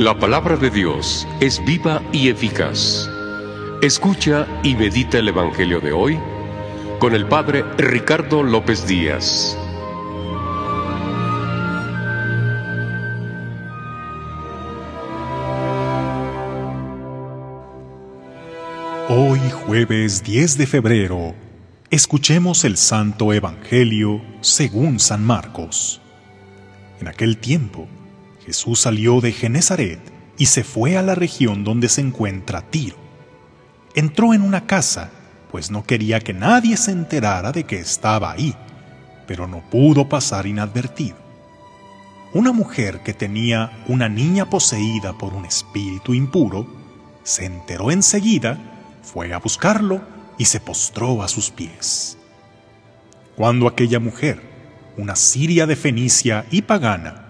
La palabra de Dios es viva y eficaz. Escucha y medita el Evangelio de hoy con el Padre Ricardo López Díaz. Hoy jueves 10 de febrero, escuchemos el Santo Evangelio según San Marcos. En aquel tiempo, Jesús salió de Genezaret y se fue a la región donde se encuentra Tiro. Entró en una casa, pues no quería que nadie se enterara de que estaba ahí, pero no pudo pasar inadvertido. Una mujer que tenía una niña poseída por un espíritu impuro, se enteró enseguida, fue a buscarlo y se postró a sus pies. Cuando aquella mujer, una siria de Fenicia y pagana,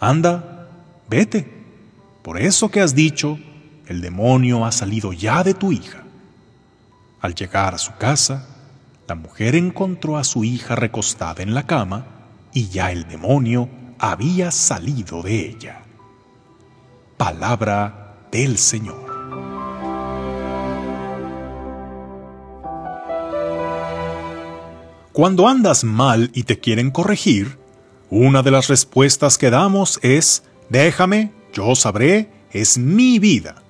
Anda, vete. Por eso que has dicho, el demonio ha salido ya de tu hija. Al llegar a su casa, la mujer encontró a su hija recostada en la cama y ya el demonio había salido de ella. Palabra del Señor. Cuando andas mal y te quieren corregir, una de las respuestas que damos es, déjame, yo sabré, es mi vida.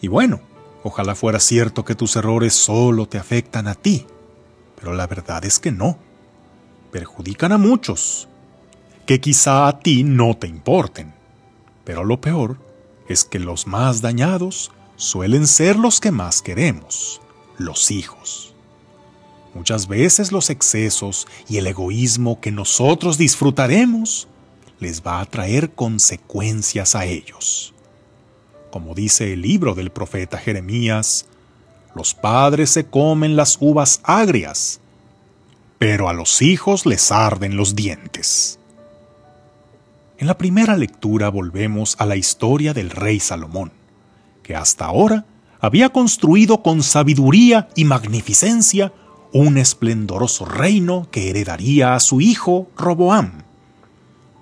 Y bueno, ojalá fuera cierto que tus errores solo te afectan a ti, pero la verdad es que no. Perjudican a muchos, que quizá a ti no te importen. Pero lo peor es que los más dañados suelen ser los que más queremos, los hijos. Muchas veces los excesos y el egoísmo que nosotros disfrutaremos les va a traer consecuencias a ellos. Como dice el libro del profeta Jeremías, los padres se comen las uvas agrias, pero a los hijos les arden los dientes. En la primera lectura volvemos a la historia del rey Salomón, que hasta ahora había construido con sabiduría y magnificencia un esplendoroso reino que heredaría a su hijo Roboam.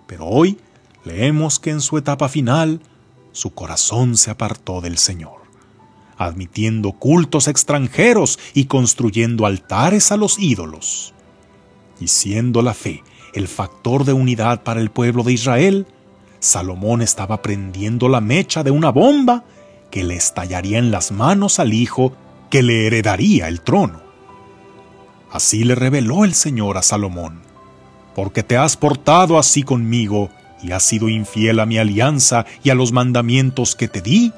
Pero hoy leemos que en su etapa final su corazón se apartó del Señor, admitiendo cultos extranjeros y construyendo altares a los ídolos. Y siendo la fe el factor de unidad para el pueblo de Israel, Salomón estaba prendiendo la mecha de una bomba que le estallaría en las manos al hijo que le heredaría el trono. Así le reveló el Señor a Salomón, porque te has portado así conmigo y has sido infiel a mi alianza y a los mandamientos que te di,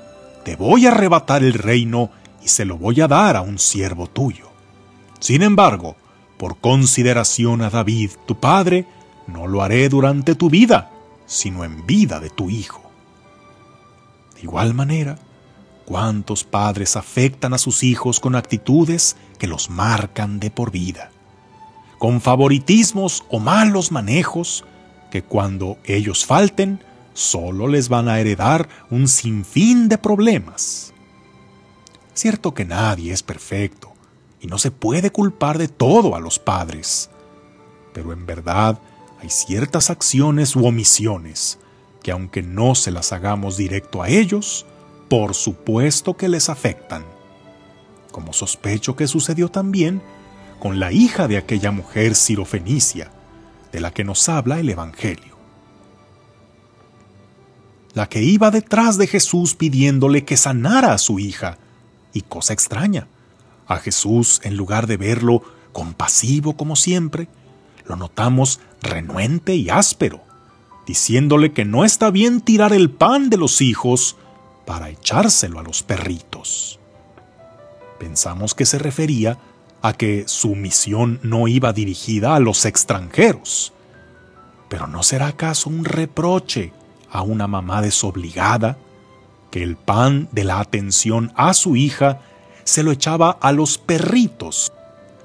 te voy a arrebatar el reino y se lo voy a dar a un siervo tuyo. Sin embargo, por consideración a David, tu padre, no lo haré durante tu vida, sino en vida de tu hijo. De igual manera, ¿Cuántos padres afectan a sus hijos con actitudes que los marcan de por vida? Con favoritismos o malos manejos que cuando ellos falten solo les van a heredar un sinfín de problemas. Cierto que nadie es perfecto y no se puede culpar de todo a los padres, pero en verdad hay ciertas acciones u omisiones que aunque no se las hagamos directo a ellos, por supuesto que les afectan, como sospecho que sucedió también con la hija de aquella mujer sirofenicia, de la que nos habla el Evangelio. La que iba detrás de Jesús pidiéndole que sanara a su hija, y cosa extraña, a Jesús, en lugar de verlo compasivo como siempre, lo notamos renuente y áspero, diciéndole que no está bien tirar el pan de los hijos para echárselo a los perritos. Pensamos que se refería a que su misión no iba dirigida a los extranjeros. Pero ¿no será acaso un reproche a una mamá desobligada que el pan de la atención a su hija se lo echaba a los perritos?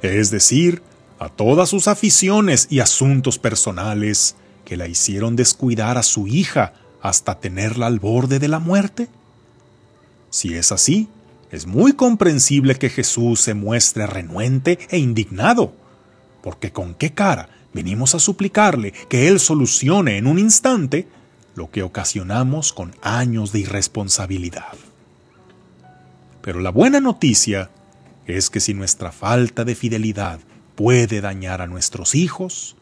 Es decir, a todas sus aficiones y asuntos personales que la hicieron descuidar a su hija hasta tenerla al borde de la muerte? Si es así, es muy comprensible que Jesús se muestre renuente e indignado, porque con qué cara venimos a suplicarle que Él solucione en un instante lo que ocasionamos con años de irresponsabilidad. Pero la buena noticia es que si nuestra falta de fidelidad puede dañar a nuestros hijos,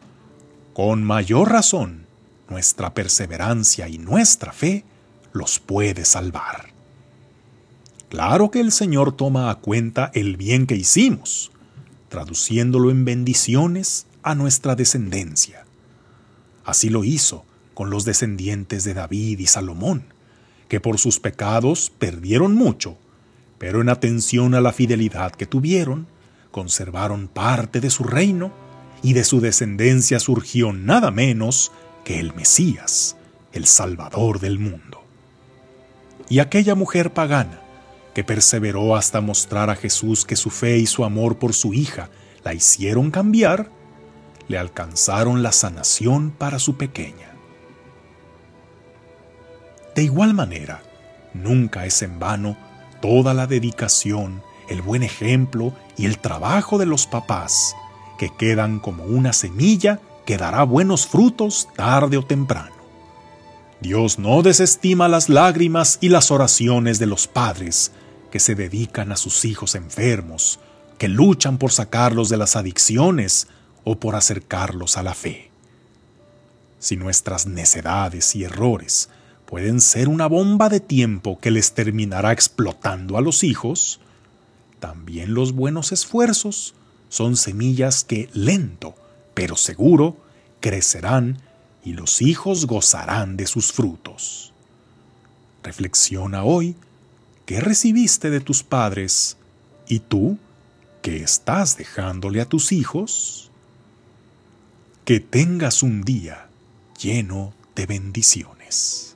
con mayor razón nuestra perseverancia y nuestra fe los puede salvar. Claro que el Señor toma a cuenta el bien que hicimos, traduciéndolo en bendiciones a nuestra descendencia. Así lo hizo con los descendientes de David y Salomón, que por sus pecados perdieron mucho, pero en atención a la fidelidad que tuvieron, conservaron parte de su reino y de su descendencia surgió nada menos que el Mesías, el Salvador del mundo. Y aquella mujer pagana, que perseveró hasta mostrar a Jesús que su fe y su amor por su hija la hicieron cambiar, le alcanzaron la sanación para su pequeña. De igual manera, nunca es en vano toda la dedicación, el buen ejemplo y el trabajo de los papás, que quedan como una semilla que dará buenos frutos tarde o temprano. Dios no desestima las lágrimas y las oraciones de los padres, que se dedican a sus hijos enfermos, que luchan por sacarlos de las adicciones o por acercarlos a la fe. Si nuestras necedades y errores pueden ser una bomba de tiempo que les terminará explotando a los hijos, también los buenos esfuerzos son semillas que lento, pero seguro, crecerán y los hijos gozarán de sus frutos. Reflexiona hoy ¿Qué recibiste de tus padres? ¿Y tú qué estás dejándole a tus hijos? Que tengas un día lleno de bendiciones.